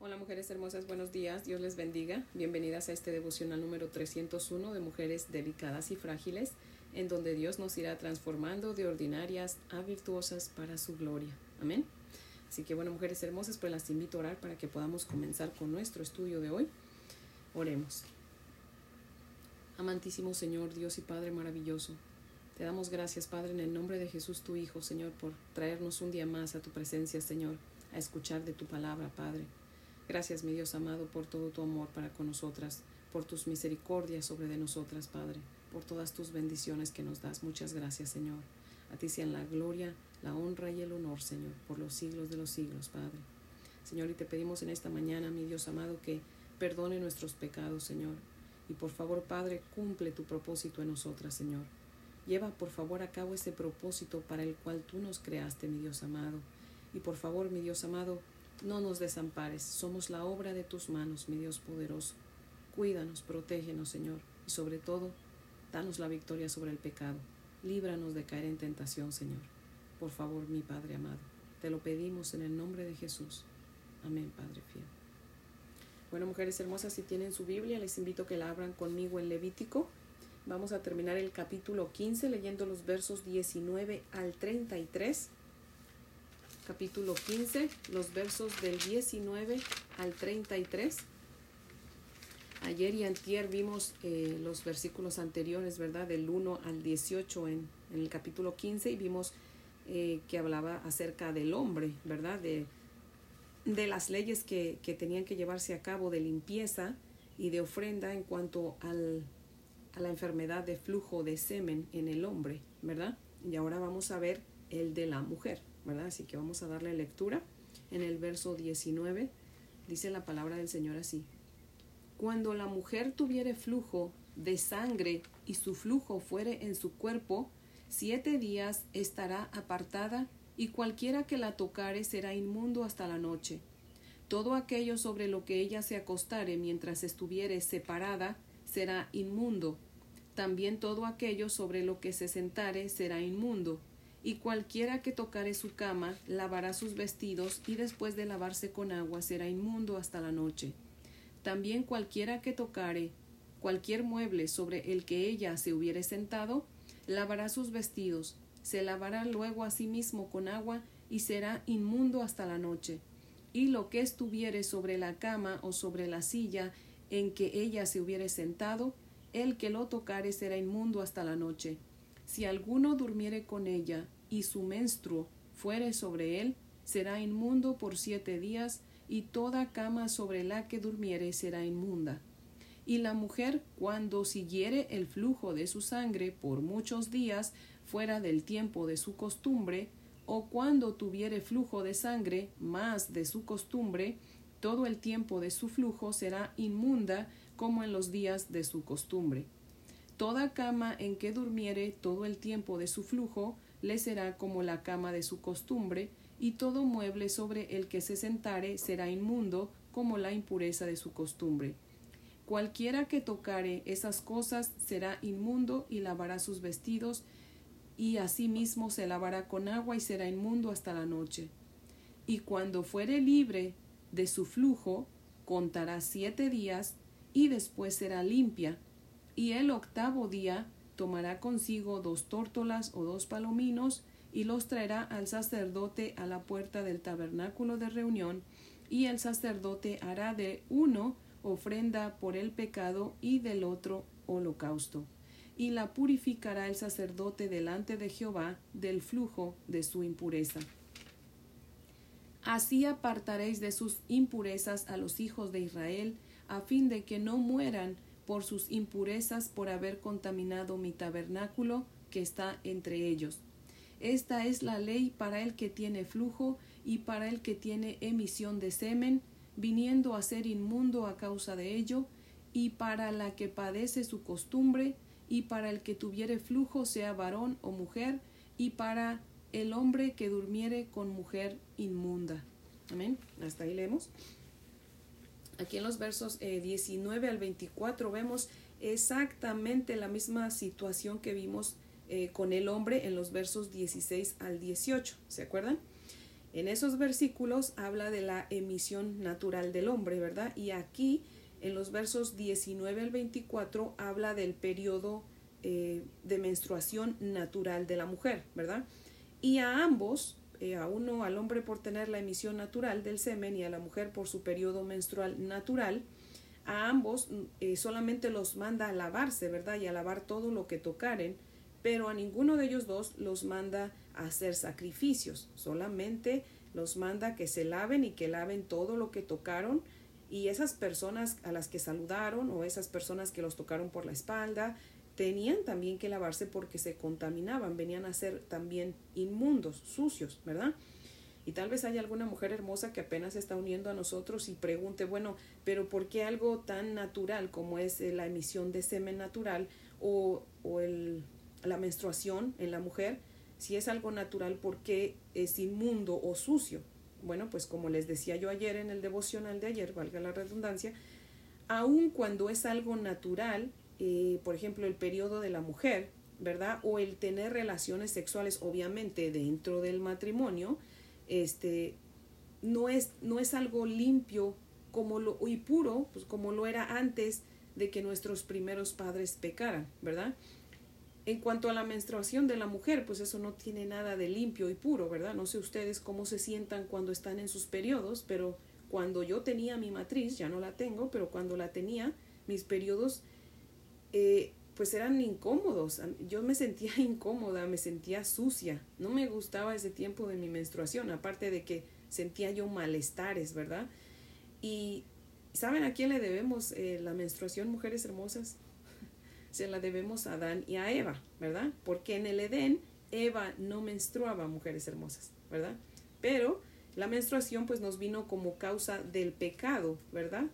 Hola mujeres hermosas, buenos días, Dios les bendiga. Bienvenidas a este devocional número 301 de mujeres delicadas y frágiles, en donde Dios nos irá transformando de ordinarias a virtuosas para su gloria. Amén. Así que bueno, mujeres hermosas, pues las invito a orar para que podamos comenzar con nuestro estudio de hoy. Oremos. Amantísimo Señor, Dios y Padre maravilloso, te damos gracias, Padre, en el nombre de Jesús, tu Hijo, Señor, por traernos un día más a tu presencia, Señor, a escuchar de tu palabra, Padre. Gracias, mi Dios amado, por todo tu amor para con nosotras, por tus misericordias sobre de nosotras, Padre, por todas tus bendiciones que nos das. Muchas gracias, Señor. A ti sean la gloria, la honra y el honor, Señor, por los siglos de los siglos, Padre. Señor, y te pedimos en esta mañana, mi Dios amado, que perdone nuestros pecados, Señor. Y por favor, Padre, cumple tu propósito en nosotras, Señor. Lleva, por favor, a cabo ese propósito para el cual tú nos creaste, mi Dios amado. Y por favor, mi Dios amado, no nos desampares, somos la obra de tus manos, mi Dios poderoso. Cuídanos, protégenos, Señor, y sobre todo, danos la victoria sobre el pecado. Líbranos de caer en tentación, Señor. Por favor, mi Padre amado, te lo pedimos en el nombre de Jesús. Amén, Padre fiel. Bueno, mujeres hermosas, si tienen su Biblia, les invito a que la abran conmigo en Levítico. Vamos a terminar el capítulo 15 leyendo los versos 19 al 33 capítulo 15, los versos del 19 al 33. Ayer y antier vimos eh, los versículos anteriores, ¿verdad? Del 1 al 18 en, el capítulo 15 y vimos eh, que hablaba acerca del hombre, ¿verdad? De, de las leyes que, que, tenían que llevarse a cabo de limpieza y de ofrenda en cuanto al, a la enfermedad de flujo de semen en el hombre, ¿verdad? Y ahora vamos a ver el de la mujer. Así que vamos a darle lectura. En el verso 19 dice la palabra del Señor así. Cuando la mujer tuviere flujo de sangre y su flujo fuere en su cuerpo, siete días estará apartada y cualquiera que la tocare será inmundo hasta la noche. Todo aquello sobre lo que ella se acostare mientras estuviere separada será inmundo. También todo aquello sobre lo que se sentare será inmundo y cualquiera que tocare su cama lavará sus vestidos y después de lavarse con agua será inmundo hasta la noche. También cualquiera que tocare cualquier mueble sobre el que ella se hubiere sentado, lavará sus vestidos, se lavará luego a sí mismo con agua y será inmundo hasta la noche. Y lo que estuviere sobre la cama o sobre la silla en que ella se hubiere sentado, el que lo tocare será inmundo hasta la noche si alguno durmiere con ella y su menstruo fuere sobre él, será inmundo por siete días, y toda cama sobre la que durmiere será inmunda. Y la mujer, cuando siguiere el flujo de su sangre por muchos días fuera del tiempo de su costumbre, o cuando tuviere flujo de sangre más de su costumbre, todo el tiempo de su flujo será inmunda como en los días de su costumbre Toda cama en que durmiere todo el tiempo de su flujo le será como la cama de su costumbre, y todo mueble sobre el que se sentare será inmundo como la impureza de su costumbre. Cualquiera que tocare esas cosas será inmundo y lavará sus vestidos, y asimismo se lavará con agua y será inmundo hasta la noche. Y cuando fuere libre de su flujo, contará siete días, y después será limpia, y el octavo día tomará consigo dos tórtolas o dos palominos y los traerá al sacerdote a la puerta del tabernáculo de reunión, y el sacerdote hará de uno ofrenda por el pecado y del otro holocausto, y la purificará el sacerdote delante de Jehová del flujo de su impureza. Así apartaréis de sus impurezas a los hijos de Israel, a fin de que no mueran por sus impurezas por haber contaminado mi tabernáculo que está entre ellos. Esta es la ley para el que tiene flujo y para el que tiene emisión de semen, viniendo a ser inmundo a causa de ello, y para la que padece su costumbre, y para el que tuviere flujo, sea varón o mujer, y para el hombre que durmiere con mujer inmunda. Amén. Hasta ahí leemos. Aquí en los versos 19 eh, al 24 vemos exactamente la misma situación que vimos eh, con el hombre en los versos 16 al 18. ¿Se acuerdan? En esos versículos habla de la emisión natural del hombre, ¿verdad? Y aquí en los versos 19 al 24 habla del periodo eh, de menstruación natural de la mujer, ¿verdad? Y a ambos, eh, a uno, al hombre por tener la emisión natural del semen y a la mujer por su periodo menstrual natural, a ambos eh, solamente los manda a lavarse, ¿verdad? Y a lavar todo lo que tocaren, pero a ninguno de ellos dos los manda a hacer sacrificios, solamente los manda que se laven y que laven todo lo que tocaron y esas personas a las que saludaron o esas personas que los tocaron por la espalda tenían también que lavarse porque se contaminaban, venían a ser también inmundos, sucios, ¿verdad? Y tal vez haya alguna mujer hermosa que apenas está uniendo a nosotros y pregunte, bueno, pero ¿por qué algo tan natural como es eh, la emisión de semen natural o, o el, la menstruación en la mujer, si es algo natural, ¿por qué es inmundo o sucio? Bueno, pues como les decía yo ayer en el devocional de ayer, valga la redundancia, aun cuando es algo natural, eh, por ejemplo, el periodo de la mujer, ¿verdad? O el tener relaciones sexuales, obviamente, dentro del matrimonio, este, no es, no es algo limpio como lo, y puro, pues como lo era antes de que nuestros primeros padres pecaran, ¿verdad? En cuanto a la menstruación de la mujer, pues eso no tiene nada de limpio y puro, ¿verdad? No sé ustedes cómo se sientan cuando están en sus periodos, pero cuando yo tenía mi matriz, ya no la tengo, pero cuando la tenía, mis periodos, eh, pues eran incómodos. Yo me sentía incómoda, me sentía sucia. No me gustaba ese tiempo de mi menstruación, aparte de que sentía yo malestares, ¿verdad? Y ¿saben a quién le debemos eh, la menstruación, mujeres hermosas? se la debemos a Adán y a Eva, ¿verdad? Porque en el Edén Eva no menstruaba, mujeres hermosas, ¿verdad? Pero la menstruación pues nos vino como causa del pecado, ¿verdad?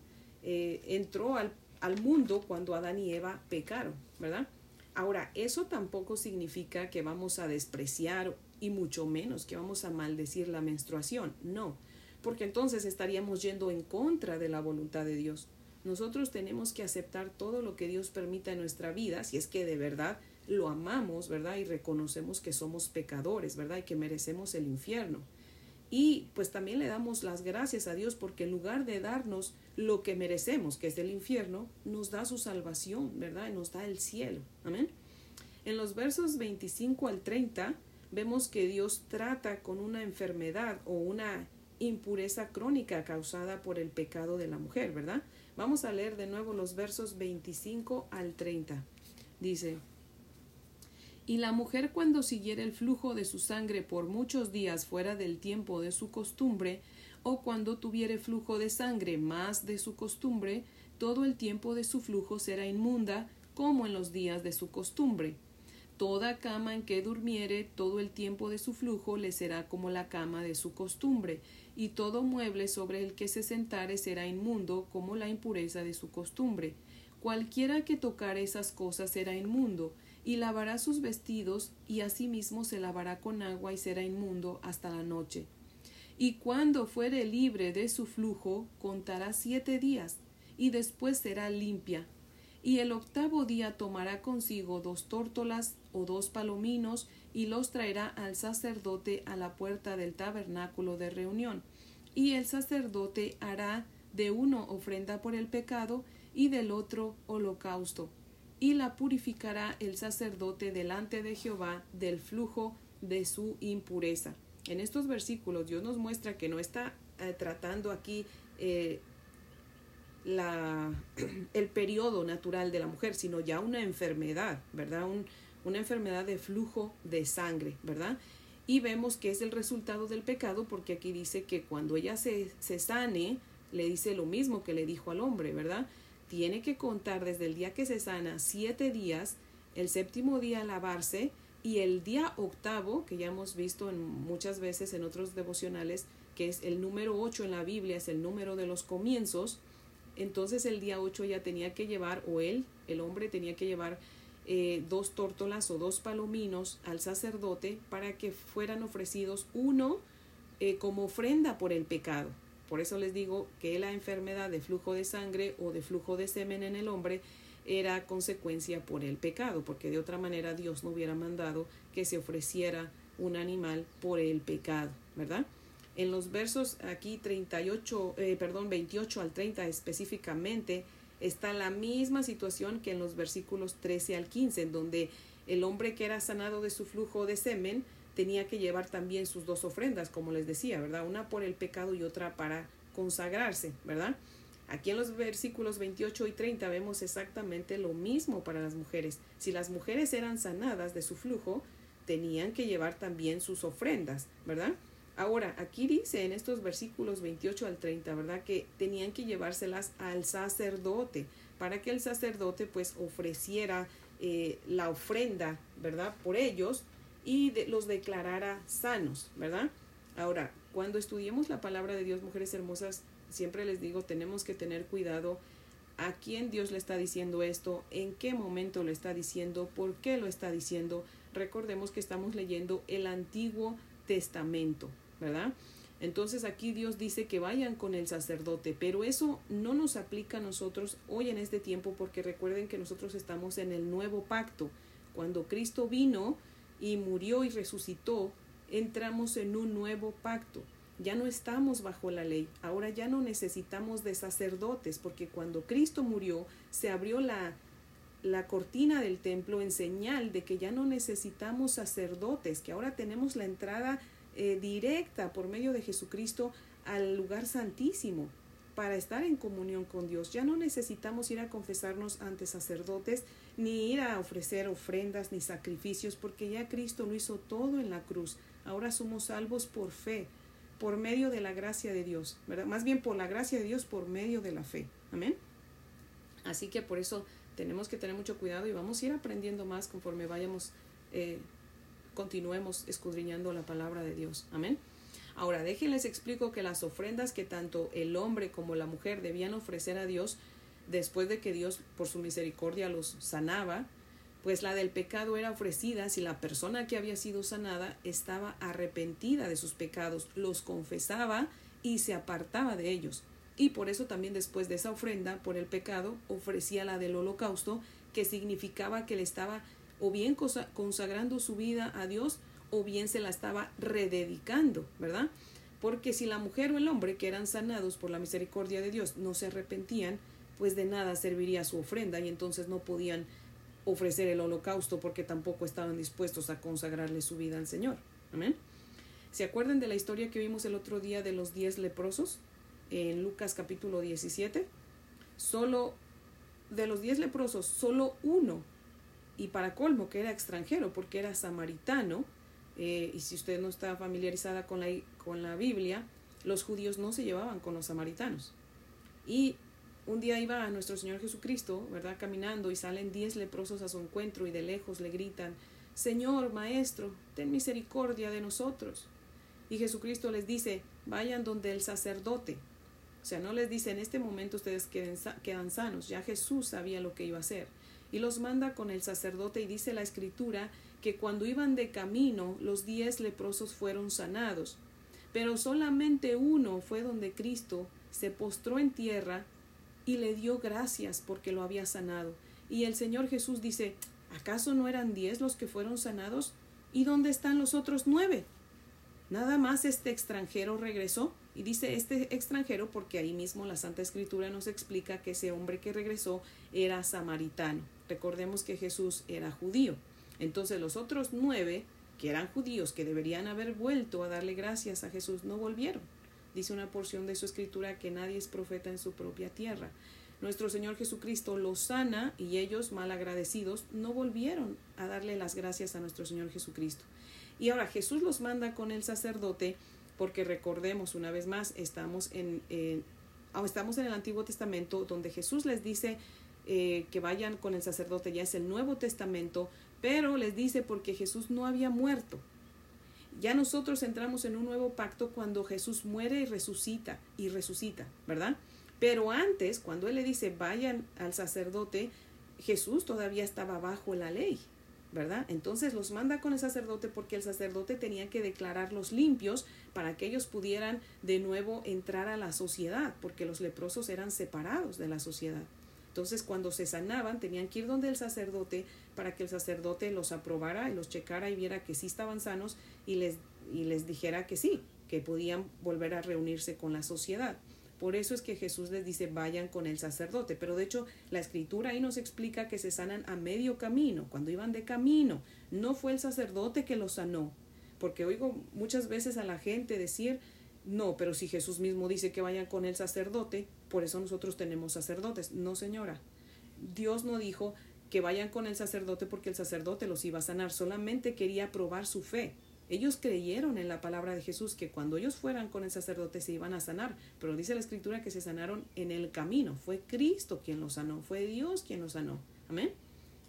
Eh, entró al, al mundo cuando Adán y Eva pecaron, ¿verdad? Ahora, eso tampoco significa que vamos a despreciar y mucho menos que vamos a maldecir la menstruación, no, porque entonces estaríamos yendo en contra de la voluntad de Dios. Nosotros tenemos que aceptar todo lo que Dios permita en nuestra vida, si es que de verdad lo amamos, ¿verdad? Y reconocemos que somos pecadores, ¿verdad? Y que merecemos el infierno. Y pues también le damos las gracias a Dios porque en lugar de darnos lo que merecemos, que es el infierno, nos da su salvación, ¿verdad? Y nos da el cielo. Amén. En los versos 25 al 30 vemos que Dios trata con una enfermedad o una impureza crónica causada por el pecado de la mujer, ¿verdad? Vamos a leer de nuevo los versos 25 al 30. Dice, y la mujer cuando siguiera el flujo de su sangre por muchos días fuera del tiempo de su costumbre, o cuando tuviere flujo de sangre más de su costumbre, todo el tiempo de su flujo será inmunda, como en los días de su costumbre. Toda cama en que durmiere todo el tiempo de su flujo le será como la cama de su costumbre, y todo mueble sobre el que se sentare será inmundo como la impureza de su costumbre. Cualquiera que tocare esas cosas será inmundo, y lavará sus vestidos, y asimismo se lavará con agua y será inmundo hasta la noche. Y cuando fuere libre de su flujo, contará siete días, y después será limpia. Y el octavo día tomará consigo dos tórtolas o dos palominos, y los traerá al sacerdote a la puerta del tabernáculo de reunión. Y el sacerdote hará de uno ofrenda por el pecado y del otro holocausto. Y la purificará el sacerdote delante de Jehová del flujo de su impureza. En estos versículos Dios nos muestra que no está eh, tratando aquí eh, la, el periodo natural de la mujer, sino ya una enfermedad, ¿verdad? Un, una enfermedad de flujo de sangre, ¿verdad? Y vemos que es el resultado del pecado porque aquí dice que cuando ella se, se sane, le dice lo mismo que le dijo al hombre, ¿verdad? Tiene que contar desde el día que se sana siete días, el séptimo día lavarse y el día octavo, que ya hemos visto en, muchas veces en otros devocionales, que es el número ocho en la Biblia, es el número de los comienzos, entonces el día ocho ya tenía que llevar, o él, el hombre tenía que llevar eh, dos tórtolas o dos palominos al sacerdote para que fueran ofrecidos uno eh, como ofrenda por el pecado. Por eso les digo que la enfermedad de flujo de sangre o de flujo de semen en el hombre era consecuencia por el pecado, porque de otra manera Dios no hubiera mandado que se ofreciera un animal por el pecado, ¿verdad? En los versos aquí 38, eh, perdón, 28 al 30 específicamente, está la misma situación que en los versículos 13 al 15, en donde el hombre que era sanado de su flujo de semen tenía que llevar también sus dos ofrendas, como les decía, ¿verdad? Una por el pecado y otra para consagrarse, ¿verdad? Aquí en los versículos 28 y 30 vemos exactamente lo mismo para las mujeres. Si las mujeres eran sanadas de su flujo, tenían que llevar también sus ofrendas, ¿verdad? Ahora, aquí dice en estos versículos 28 al 30, ¿verdad? Que tenían que llevárselas al sacerdote para que el sacerdote pues ofreciera eh, la ofrenda, ¿verdad? Por ellos y los declarara sanos, ¿verdad? Ahora, cuando estudiemos la palabra de Dios, mujeres hermosas, siempre les digo, tenemos que tener cuidado a quién Dios le está diciendo esto, en qué momento lo está diciendo, por qué lo está diciendo. Recordemos que estamos leyendo el Antiguo Testamento, ¿verdad? Entonces aquí Dios dice que vayan con el sacerdote, pero eso no nos aplica a nosotros hoy en este tiempo porque recuerden que nosotros estamos en el nuevo pacto. Cuando Cristo vino y murió y resucitó, entramos en un nuevo pacto. Ya no estamos bajo la ley, ahora ya no necesitamos de sacerdotes porque cuando Cristo murió se abrió la, la cortina del templo en señal de que ya no necesitamos sacerdotes, que ahora tenemos la entrada eh, directa por medio de Jesucristo al lugar santísimo para estar en comunión con Dios. Ya no necesitamos ir a confesarnos ante sacerdotes, ni ir a ofrecer ofrendas ni sacrificios, porque ya Cristo lo hizo todo en la cruz. Ahora somos salvos por fe, por medio de la gracia de Dios, ¿verdad? Más bien por la gracia de Dios, por medio de la fe. Amén. Así que por eso tenemos que tener mucho cuidado y vamos a ir aprendiendo más conforme vayamos eh, continuemos escudriñando la palabra de Dios. Amén. Ahora, déjenles explico que las ofrendas que tanto el hombre como la mujer debían ofrecer a Dios después de que Dios por su misericordia los sanaba, pues la del pecado era ofrecida si la persona que había sido sanada estaba arrepentida de sus pecados, los confesaba y se apartaba de ellos. Y por eso también después de esa ofrenda por el pecado ofrecía la del holocausto, que significaba que le estaba o bien consagrando su vida a Dios o bien se la estaba rededicando, ¿verdad? Porque si la mujer o el hombre que eran sanados por la misericordia de Dios no se arrepentían, pues de nada serviría su ofrenda y entonces no podían ofrecer el holocausto porque tampoco estaban dispuestos a consagrarle su vida al Señor. Amén. ¿Se acuerdan de la historia que vimos el otro día de los diez leprosos? En Lucas capítulo 17. Solo de los diez leprosos, solo uno y para colmo que era extranjero porque era samaritano, eh, y si usted no está familiarizada con la, con la Biblia, los judíos no se llevaban con los samaritanos. Y un día iba a nuestro Señor Jesucristo, ¿verdad? Caminando y salen diez leprosos a su encuentro y de lejos le gritan, Señor, Maestro, ten misericordia de nosotros. Y Jesucristo les dice, vayan donde el sacerdote. O sea, no les dice, en este momento ustedes queden, quedan sanos, ya Jesús sabía lo que iba a hacer y los manda con el sacerdote y dice la escritura que cuando iban de camino los diez leprosos fueron sanados, pero solamente uno fue donde Cristo se postró en tierra y le dio gracias porque lo había sanado. Y el Señor Jesús dice, ¿acaso no eran diez los que fueron sanados? ¿Y dónde están los otros nueve? Nada más este extranjero regresó. Y dice este extranjero porque ahí mismo la Santa Escritura nos explica que ese hombre que regresó era samaritano. Recordemos que Jesús era judío. Entonces los otros nueve, que eran judíos, que deberían haber vuelto a darle gracias a Jesús, no volvieron. Dice una porción de su escritura que nadie es profeta en su propia tierra. Nuestro Señor Jesucristo los sana y ellos, mal agradecidos, no volvieron a darle las gracias a nuestro Señor Jesucristo. Y ahora Jesús los manda con el sacerdote porque recordemos una vez más, estamos en, estamos en el Antiguo Testamento donde Jesús les dice eh, que vayan con el sacerdote, ya es el Nuevo Testamento, pero les dice porque Jesús no había muerto. Ya nosotros entramos en un nuevo pacto cuando Jesús muere y resucita, y resucita, ¿verdad? Pero antes, cuando Él le dice vayan al sacerdote, Jesús todavía estaba bajo la ley, ¿verdad? Entonces los manda con el sacerdote porque el sacerdote tenía que declararlos limpios para que ellos pudieran de nuevo entrar a la sociedad, porque los leprosos eran separados de la sociedad. Entonces, cuando se sanaban, tenían que ir donde el sacerdote para que el sacerdote los aprobara y los checara y viera que sí estaban sanos y les, y les dijera que sí, que podían volver a reunirse con la sociedad. Por eso es que Jesús les dice vayan con el sacerdote. Pero de hecho la escritura ahí nos explica que se sanan a medio camino, cuando iban de camino. No fue el sacerdote que los sanó. Porque oigo muchas veces a la gente decir, no, pero si Jesús mismo dice que vayan con el sacerdote, por eso nosotros tenemos sacerdotes. No, señora. Dios no dijo que vayan con el sacerdote porque el sacerdote los iba a sanar, solamente quería probar su fe. Ellos creyeron en la palabra de Jesús que cuando ellos fueran con el sacerdote se iban a sanar, pero dice la escritura que se sanaron en el camino. Fue Cristo quien los sanó, fue Dios quien los sanó. Amén.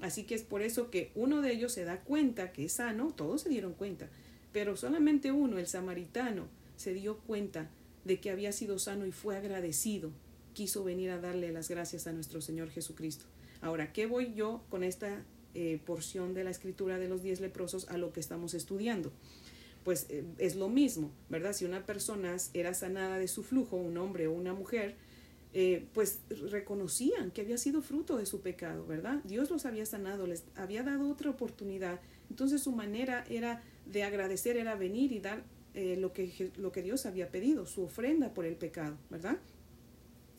Así que es por eso que uno de ellos se da cuenta que es sano, todos se dieron cuenta, pero solamente uno, el samaritano, se dio cuenta de que había sido sano y fue agradecido. Quiso venir a darle las gracias a nuestro Señor Jesucristo. Ahora, ¿qué voy yo con esta eh, porción de la escritura de los diez leprosos a lo que estamos estudiando. Pues eh, es lo mismo, ¿verdad? Si una persona era sanada de su flujo, un hombre o una mujer, eh, pues reconocían que había sido fruto de su pecado, ¿verdad? Dios los había sanado, les había dado otra oportunidad. Entonces su manera era de agradecer, era venir y dar lo, que, lo que Dios había pedido, su ofrenda por el pecado, ¿verdad?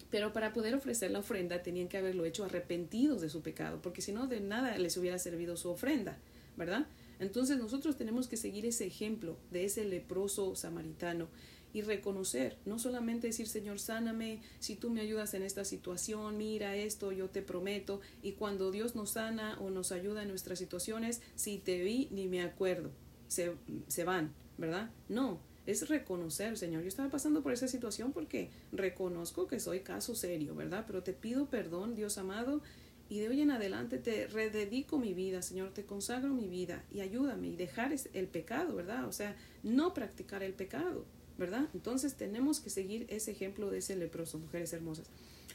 Pero para poder ofrecer la ofrenda tenían que haberlo hecho arrepentidos de su pecado, porque si no, de nada les hubiera servido su ofrenda, ¿verdad? Entonces nosotros tenemos que seguir ese ejemplo de ese leproso samaritano y reconocer, no solamente decir, Señor, sáname, si tú me ayudas en esta situación, mira esto, yo te prometo, y cuando Dios nos sana o nos ayuda en nuestras situaciones, si te vi, ni me acuerdo, se, se van, ¿verdad? No, es reconocer, Señor, yo estaba pasando por esa situación porque reconozco que soy caso serio, ¿verdad? Pero te pido perdón, Dios amado, y de hoy en adelante te rededico mi vida, Señor, te consagro mi vida y ayúdame y dejar el pecado, ¿verdad? O sea, no practicar el pecado, ¿verdad? Entonces tenemos que seguir ese ejemplo de ese leproso, mujeres hermosas.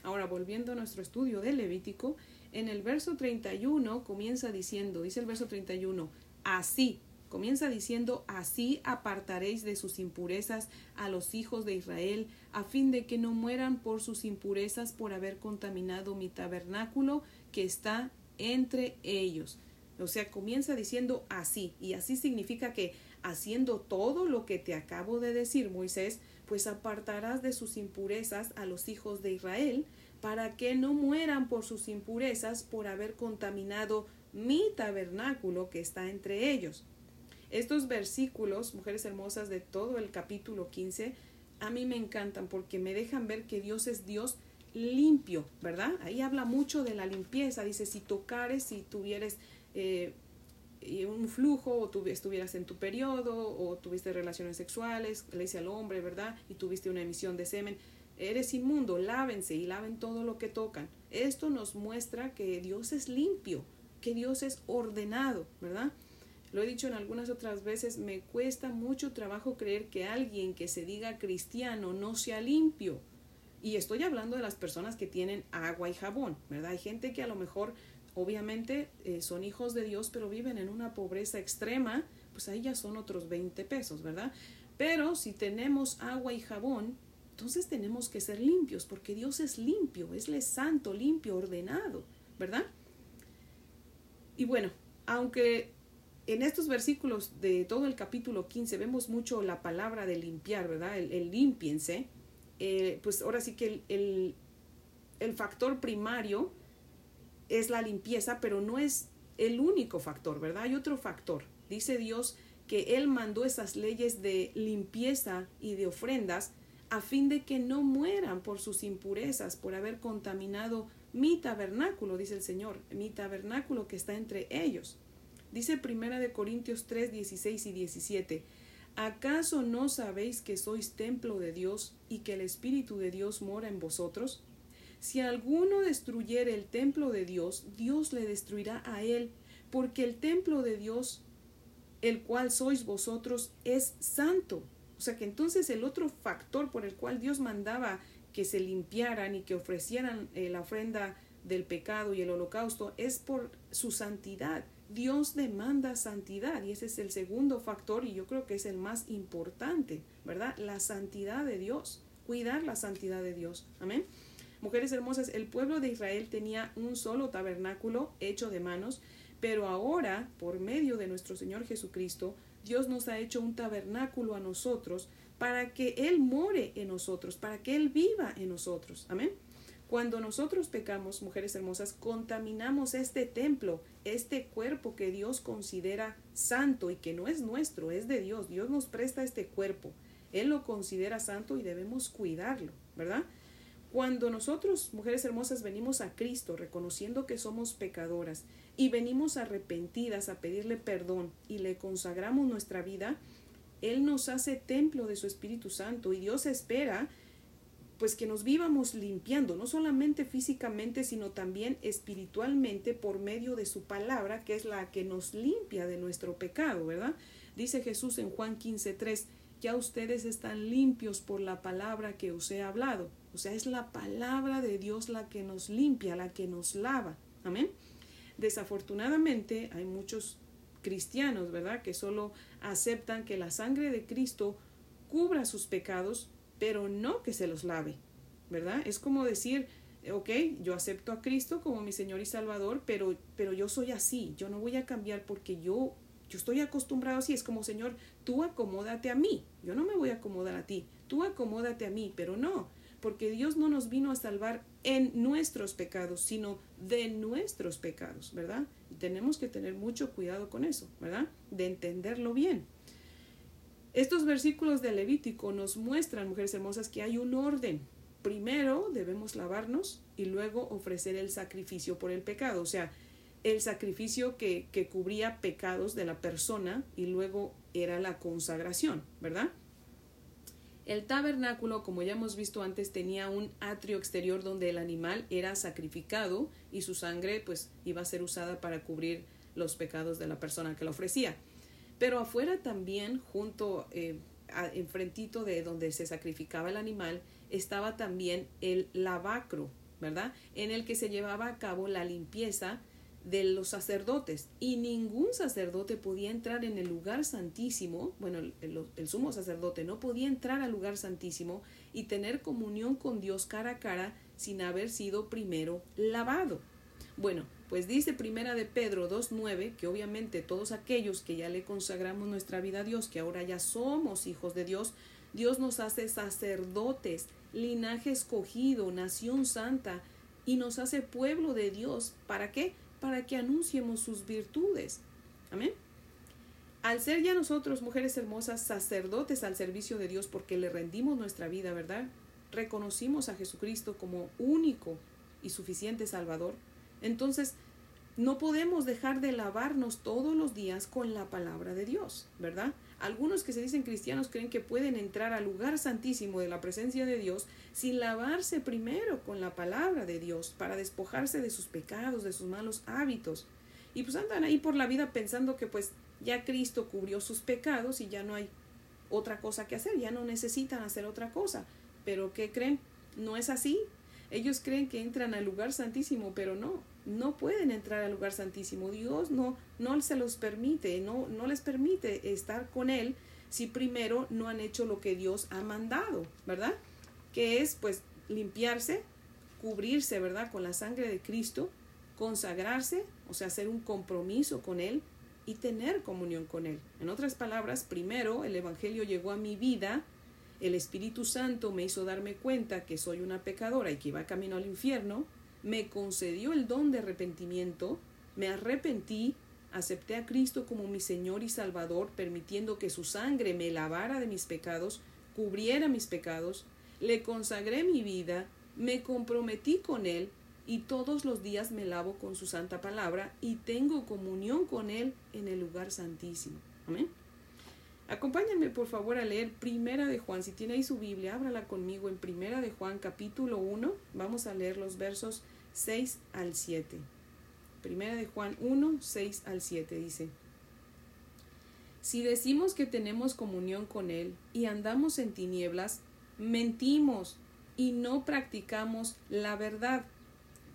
Ahora, volviendo a nuestro estudio de Levítico, en el verso 31 comienza diciendo, dice el verso 31, así Comienza diciendo, así apartaréis de sus impurezas a los hijos de Israel, a fin de que no mueran por sus impurezas por haber contaminado mi tabernáculo que está entre ellos. O sea, comienza diciendo así, y así significa que haciendo todo lo que te acabo de decir, Moisés, pues apartarás de sus impurezas a los hijos de Israel, para que no mueran por sus impurezas por haber contaminado mi tabernáculo que está entre ellos. Estos versículos, mujeres hermosas, de todo el capítulo 15, a mí me encantan porque me dejan ver que Dios es Dios limpio, ¿verdad? Ahí habla mucho de la limpieza. Dice, si tocares, si tuvieres eh, un flujo o estuvieras en tu periodo o tuviste relaciones sexuales, le dice al hombre, ¿verdad? Y tuviste una emisión de semen, eres inmundo, lávense y laven todo lo que tocan. Esto nos muestra que Dios es limpio, que Dios es ordenado, ¿verdad? Lo he dicho en algunas otras veces, me cuesta mucho trabajo creer que alguien que se diga cristiano no sea limpio. Y estoy hablando de las personas que tienen agua y jabón, ¿verdad? Hay gente que a lo mejor, obviamente, eh, son hijos de Dios, pero viven en una pobreza extrema, pues ahí ya son otros 20 pesos, ¿verdad? Pero si tenemos agua y jabón, entonces tenemos que ser limpios, porque Dios es limpio, es santo, limpio, ordenado, ¿verdad? Y bueno, aunque en estos versículos de todo el capítulo 15 vemos mucho la palabra de limpiar, ¿verdad? El, limpiense. Eh, pues ahora sí que el, el, factor primario es la limpieza, pero no es el único factor, ¿verdad? Hay otro factor. Dice Dios que Él mandó esas leyes de limpieza y de ofrendas a fin de que no mueran por sus impurezas, por haber contaminado mi tabernáculo, dice el Señor, mi tabernáculo que está entre ellos. Dice Primera de Corintios 3, 16 y 17. ¿Acaso no sabéis que sois templo de Dios y que el Espíritu de Dios mora en vosotros? Si alguno destruyere el templo de Dios, Dios le destruirá a él, porque el templo de Dios, el cual sois vosotros, es santo. O sea que entonces el otro factor por el cual Dios mandaba que se limpiaran y que ofrecieran eh, la ofrenda del pecado y el holocausto es por su santidad. Dios demanda santidad y ese es el segundo factor y yo creo que es el más importante, ¿verdad? La santidad de Dios, cuidar la santidad de Dios. Amén. Mujeres hermosas, el pueblo de Israel tenía un solo tabernáculo hecho de manos, pero ahora, por medio de nuestro Señor Jesucristo, Dios nos ha hecho un tabernáculo a nosotros para que Él more en nosotros, para que Él viva en nosotros. Amén. Cuando nosotros pecamos, mujeres hermosas, contaminamos este templo, este cuerpo que Dios considera santo y que no es nuestro, es de Dios. Dios nos presta este cuerpo. Él lo considera santo y debemos cuidarlo, ¿verdad? Cuando nosotros, mujeres hermosas, venimos a Cristo reconociendo que somos pecadoras y venimos arrepentidas a pedirle perdón y le consagramos nuestra vida, Él nos hace templo de su Espíritu Santo y Dios espera pues que nos vivamos limpiando, no solamente físicamente, sino también espiritualmente por medio de su palabra, que es la que nos limpia de nuestro pecado, ¿verdad? Dice Jesús en Juan 15:3, ya ustedes están limpios por la palabra que os he hablado. O sea, es la palabra de Dios la que nos limpia, la que nos lava. Amén. Desafortunadamente hay muchos cristianos, ¿verdad?, que solo aceptan que la sangre de Cristo cubra sus pecados, pero no que se los lave, ¿verdad? Es como decir, ok, yo acepto a Cristo como mi Señor y Salvador, pero, pero yo soy así, yo no voy a cambiar porque yo, yo estoy acostumbrado así, es como Señor, tú acomódate a mí, yo no me voy a acomodar a ti, tú acomódate a mí, pero no, porque Dios no nos vino a salvar en nuestros pecados, sino de nuestros pecados, ¿verdad? Y tenemos que tener mucho cuidado con eso, ¿verdad? De entenderlo bien. Estos versículos de Levítico nos muestran, mujeres hermosas, que hay un orden. Primero debemos lavarnos y luego ofrecer el sacrificio por el pecado, o sea, el sacrificio que, que cubría pecados de la persona y luego era la consagración, ¿verdad? El tabernáculo, como ya hemos visto antes, tenía un atrio exterior donde el animal era sacrificado y su sangre pues iba a ser usada para cubrir los pecados de la persona que lo ofrecía. Pero afuera también, junto, eh, enfrentito de donde se sacrificaba el animal, estaba también el lavacro, ¿verdad? En el que se llevaba a cabo la limpieza de los sacerdotes y ningún sacerdote podía entrar en el lugar santísimo, bueno, el, el, sumo sacerdote no podía entrar al lugar santísimo y tener comunión con Dios cara a cara sin haber sido primero lavado. Bueno, pues dice Primera de Pedro 2.9 que obviamente todos aquellos que ya le consagramos nuestra vida a Dios, que ahora ya somos hijos de Dios, Dios nos hace sacerdotes, linaje escogido, nación santa, y nos hace pueblo de Dios. ¿Para qué? Para que anunciemos sus virtudes. Amén. Al ser ya nosotros, mujeres hermosas, sacerdotes al servicio de Dios porque le rendimos nuestra vida, ¿verdad? Reconocimos a Jesucristo como único y suficiente Salvador entonces, no podemos dejar de lavarnos todos los días con la palabra de Dios, ¿verdad? Algunos que se dicen cristianos creen que pueden entrar al lugar santísimo de la presencia de Dios sin lavarse primero con la palabra de Dios para despojarse de sus pecados, de sus malos hábitos. Y pues andan ahí por la vida pensando que pues ya Cristo cubrió sus pecados y ya no hay otra cosa que hacer, ya no necesitan hacer otra cosa. Pero ¿qué creen? No es así. Ellos creen que entran al lugar santísimo, pero no no pueden entrar al lugar santísimo. Dios no, no se los permite, no, no les permite estar con Él si primero no han hecho lo que Dios ha mandado, ¿verdad? Que es pues limpiarse, cubrirse, ¿verdad? Con la sangre de Cristo, consagrarse, o sea, hacer un compromiso con Él y tener comunión con Él. En otras palabras, primero el Evangelio llegó a mi vida, el Espíritu Santo me hizo darme cuenta que soy una pecadora y que iba camino al infierno, me concedió el don de arrepentimiento, me arrepentí, acepté a Cristo como mi Señor y Salvador, permitiendo que su sangre me lavara de mis pecados, cubriera mis pecados, le consagré mi vida, me comprometí con Él, y todos los días me lavo con su santa palabra y tengo comunión con Él en el lugar santísimo. Amén. Acompáñenme por favor a leer Primera de Juan. Si tiene ahí su Biblia, ábrala conmigo en Primera de Juan capítulo 1. Vamos a leer los versos 6 al 7. Primera de Juan 1, 6 al 7 dice, Si decimos que tenemos comunión con Él y andamos en tinieblas, mentimos y no practicamos la verdad.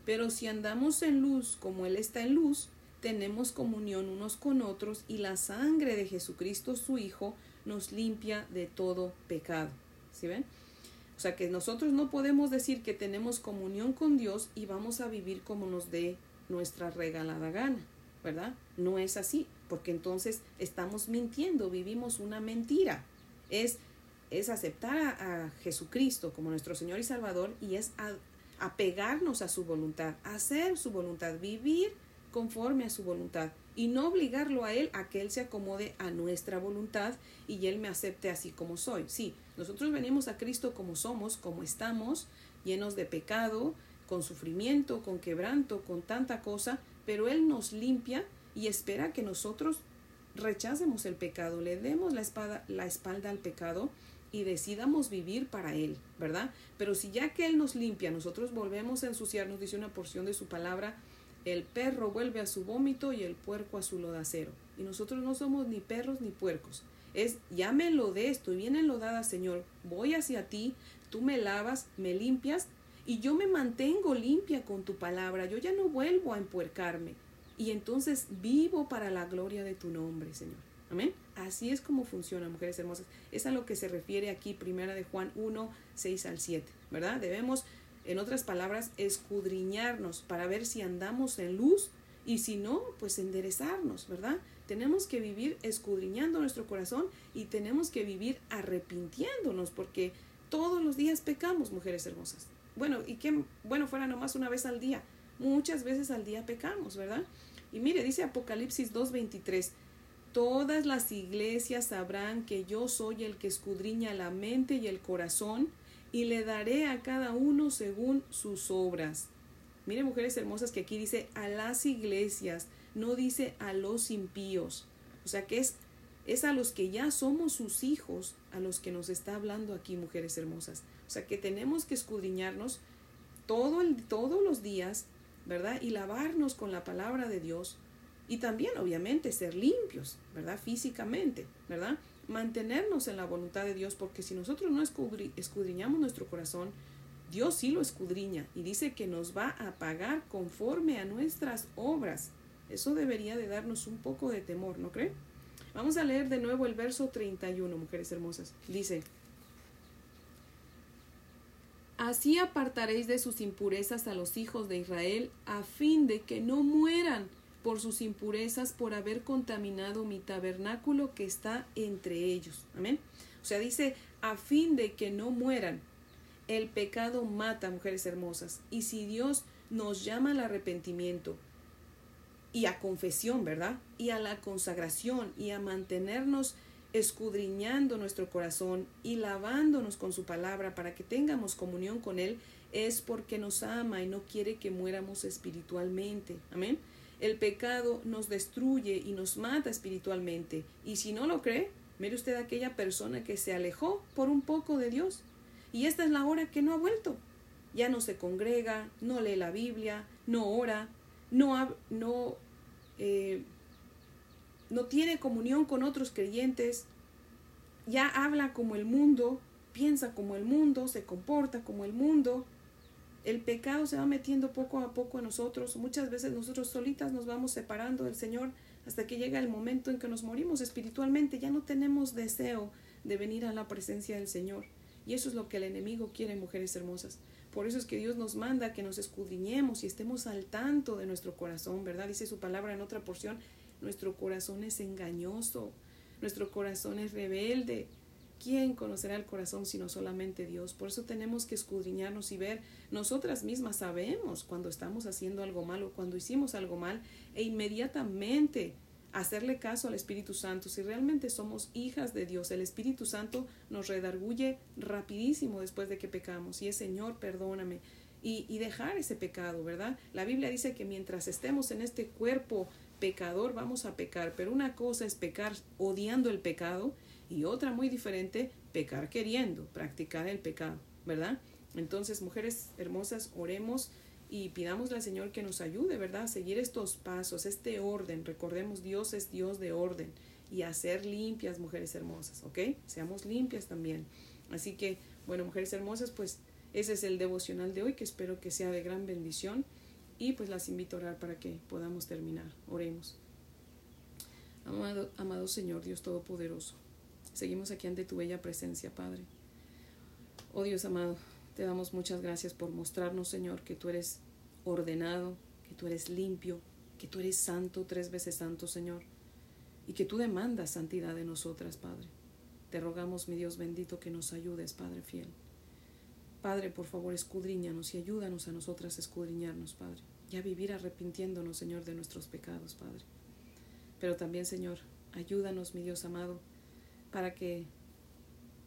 Pero si andamos en luz como Él está en luz, tenemos comunión unos con otros y la sangre de Jesucristo su Hijo nos limpia de todo pecado. ¿Sí ven? O sea que nosotros no podemos decir que tenemos comunión con Dios y vamos a vivir como nos dé nuestra regalada gana, ¿verdad? No es así, porque entonces estamos mintiendo, vivimos una mentira. Es es aceptar a, Jesucristo como nuestro Señor y Salvador y es apegarnos a su voluntad, hacer su voluntad, vivir conforme a su voluntad y no obligarlo a Él a que Él se acomode a nuestra voluntad y Él me acepte así como soy. Sí, nosotros venimos a Cristo como somos, como estamos, llenos de pecado, con sufrimiento, con quebranto, con tanta cosa, pero Él nos limpia y espera que nosotros rechacemos el pecado, le demos la, espada, la espalda al pecado y decidamos vivir para Él, ¿verdad? Pero si ya que Él nos limpia, nosotros volvemos a ensuciarnos, dice una porción de su palabra, el perro vuelve a su vómito y el puerco a su lodacero. Y nosotros no somos ni perros ni puercos. Es, ya me de estoy bien enlodada, Señor, voy hacia ti, tú me lavas, me limpias y yo me mantengo limpia con tu palabra, yo ya no vuelvo a empuercarme. Y entonces vivo para la gloria de tu nombre, Señor. Amén. Así es como funciona, mujeres hermosas. Es a lo que se refiere aquí, primera de Juan 1, 6 al 7, ¿verdad? Debemos, en otras palabras, escudriñarnos para ver si andamos en luz y si no, pues enderezarnos, ¿verdad? Tenemos que vivir escudriñando nuestro corazón y tenemos que vivir arrepintiéndonos porque todos los días pecamos, mujeres hermosas. Bueno, y que, bueno, fuera nomás una vez al día. Muchas veces al día pecamos, ¿verdad? Y mire, dice Apocalipsis 2.23, Todas las iglesias sabrán que yo soy el que escudriña la mente y el corazón y le daré a cada uno según sus obras. Mire, mujeres hermosas, que aquí dice a las iglesias, no dice a los impíos. O sea que es, es a los que ya somos sus hijos, a los que nos está hablando aquí, mujeres hermosas. O sea que tenemos que escudriñarnos todo el, todos los días, ¿verdad? Y lavarnos con la palabra de Dios y también, obviamente, ser limpios, ¿verdad? Físicamente, ¿verdad? Mantenernos en la voluntad de Dios, porque si nosotros no escudriñamos nuestro corazón, Dios sí lo escudriña y dice que nos va a pagar conforme a nuestras obras. Eso debería de darnos un poco de temor, ¿no cree? Vamos a leer de nuevo el verso 31, mujeres hermosas. Dice, Así apartaréis de sus impurezas a los hijos de Israel, a fin de que no mueran por sus impurezas, por haber contaminado mi tabernáculo que está entre ellos. Amén. O sea, dice, a fin de que no mueran. El pecado mata, mujeres hermosas. Y si Dios nos llama al arrepentimiento y a confesión, ¿verdad? Y a la consagración y a mantenernos escudriñando nuestro corazón y lavándonos con su palabra para que tengamos comunión con Él, es porque nos ama y no quiere que muéramos espiritualmente. Amén. El pecado nos destruye y nos mata espiritualmente. Y si no lo cree, mire usted a aquella persona que se alejó por un poco de Dios. Y esta es la hora que no ha vuelto. Ya no se congrega, no lee la Biblia, no ora, no, no, eh, no tiene comunión con otros creyentes, ya habla como el mundo, piensa como el mundo, se comporta como el mundo el pecado se va metiendo poco a poco en nosotros. Muchas veces nosotros solitas nos vamos separando del Señor hasta que llega el momento en que nos morimos espiritualmente. Ya no tenemos deseo de venir a la presencia del Señor. Y eso es lo que el enemigo quiere, mujeres hermosas. Por eso es que Dios nos manda que nos escudriñemos y estemos al tanto de nuestro corazón, ¿verdad? Dice su palabra en otra porción, nuestro corazón es engañoso, nuestro corazón es rebelde, ¿Quién conocerá el corazón sino solamente Dios? Por eso tenemos que escudriñarnos y ver, nosotras mismas sabemos cuando estamos haciendo algo malo, cuando hicimos algo mal, e inmediatamente hacerle caso al Espíritu Santo. Si realmente somos hijas de Dios, el Espíritu Santo nos redarguye rapidísimo después de que pecamos y es Señor, perdóname. Y, y dejar ese pecado, ¿verdad? La Biblia dice que mientras estemos en este cuerpo pecador vamos a pecar, pero una cosa es pecar odiando el pecado y otra muy diferente, pecar queriendo, practicar el pecado, ¿verdad? Entonces, mujeres hermosas, oremos y pidamos al Señor que nos ayude, ¿verdad? A seguir estos pasos, este orden. Recordemos, Dios es Dios de orden y a ser limpias, mujeres hermosas, ¿ok? Seamos limpias también. Así que, bueno, mujeres hermosas, pues ese es el devocional de hoy que espero que sea de gran bendición y pues las invito a orar para que podamos terminar. Oremos. Amado, amado Señor, Dios Todopoderoso. Seguimos aquí ante tu bella presencia, Padre. Oh Dios amado, te damos muchas gracias por mostrarnos, Señor, que tú eres ordenado, que tú eres limpio, que tú eres santo, tres veces santo, Señor, y que tú demandas santidad de nosotras, Padre. Te rogamos, mi Dios bendito, que nos ayudes, Padre fiel. Padre, por favor, escudriñanos y ayúdanos a nosotras a escudriñarnos, Padre, y a vivir arrepintiéndonos, Señor, de nuestros pecados, Padre. Pero también, Señor, ayúdanos, mi Dios amado, para que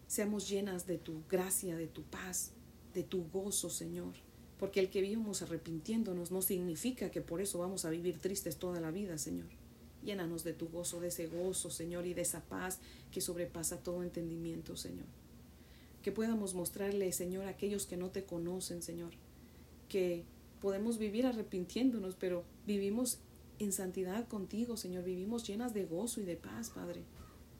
seamos llenas de tu gracia, de tu paz, de tu gozo, Señor. Porque el que vivimos arrepintiéndonos no significa que por eso vamos a vivir tristes toda la vida, Señor. Llénanos de tu gozo, de ese gozo, Señor, y de esa paz que sobrepasa todo entendimiento, Señor. Que podamos mostrarle, Señor, a aquellos que no te conocen, Señor, que podemos vivir arrepintiéndonos, pero vivimos en santidad contigo, Señor. Vivimos llenas de gozo y de paz, Padre.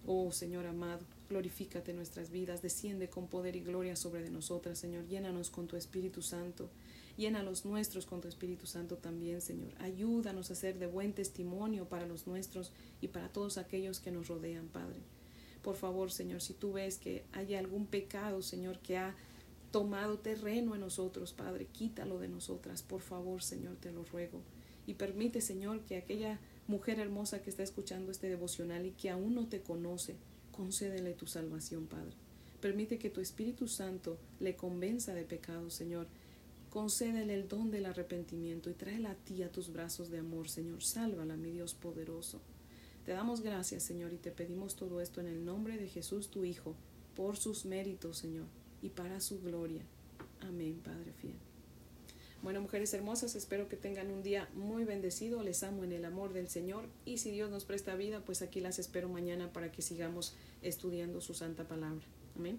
Oh, Señor amado, glorifícate nuestras vidas, desciende con poder y gloria sobre de nosotras, Señor. Llénanos con tu Espíritu Santo. Llena los nuestros con tu Espíritu Santo también, Señor. Ayúdanos a ser de buen testimonio para los nuestros y para todos aquellos que nos rodean, Padre. Por favor, Señor, si tú ves que hay algún pecado, Señor, que ha tomado terreno en nosotros, Padre, quítalo de nosotras. Por favor, Señor, te lo ruego. Y permite, Señor, que aquella mujer hermosa que está escuchando este devocional y que aún no te conoce, concédele tu salvación, Padre. Permite que tu Espíritu Santo le convenza de pecado, Señor. Concédele el don del arrepentimiento y tráela a ti a tus brazos de amor, Señor. Sálvala, mi Dios poderoso. Te damos gracias, Señor, y te pedimos todo esto en el nombre de Jesús, tu Hijo, por sus méritos, Señor, y para su gloria. Amén, Padre fiel. Bueno, mujeres hermosas, espero que tengan un día muy bendecido. Les amo en el amor del Señor. Y si Dios nos presta vida, pues aquí las espero mañana para que sigamos estudiando su santa palabra. Amén.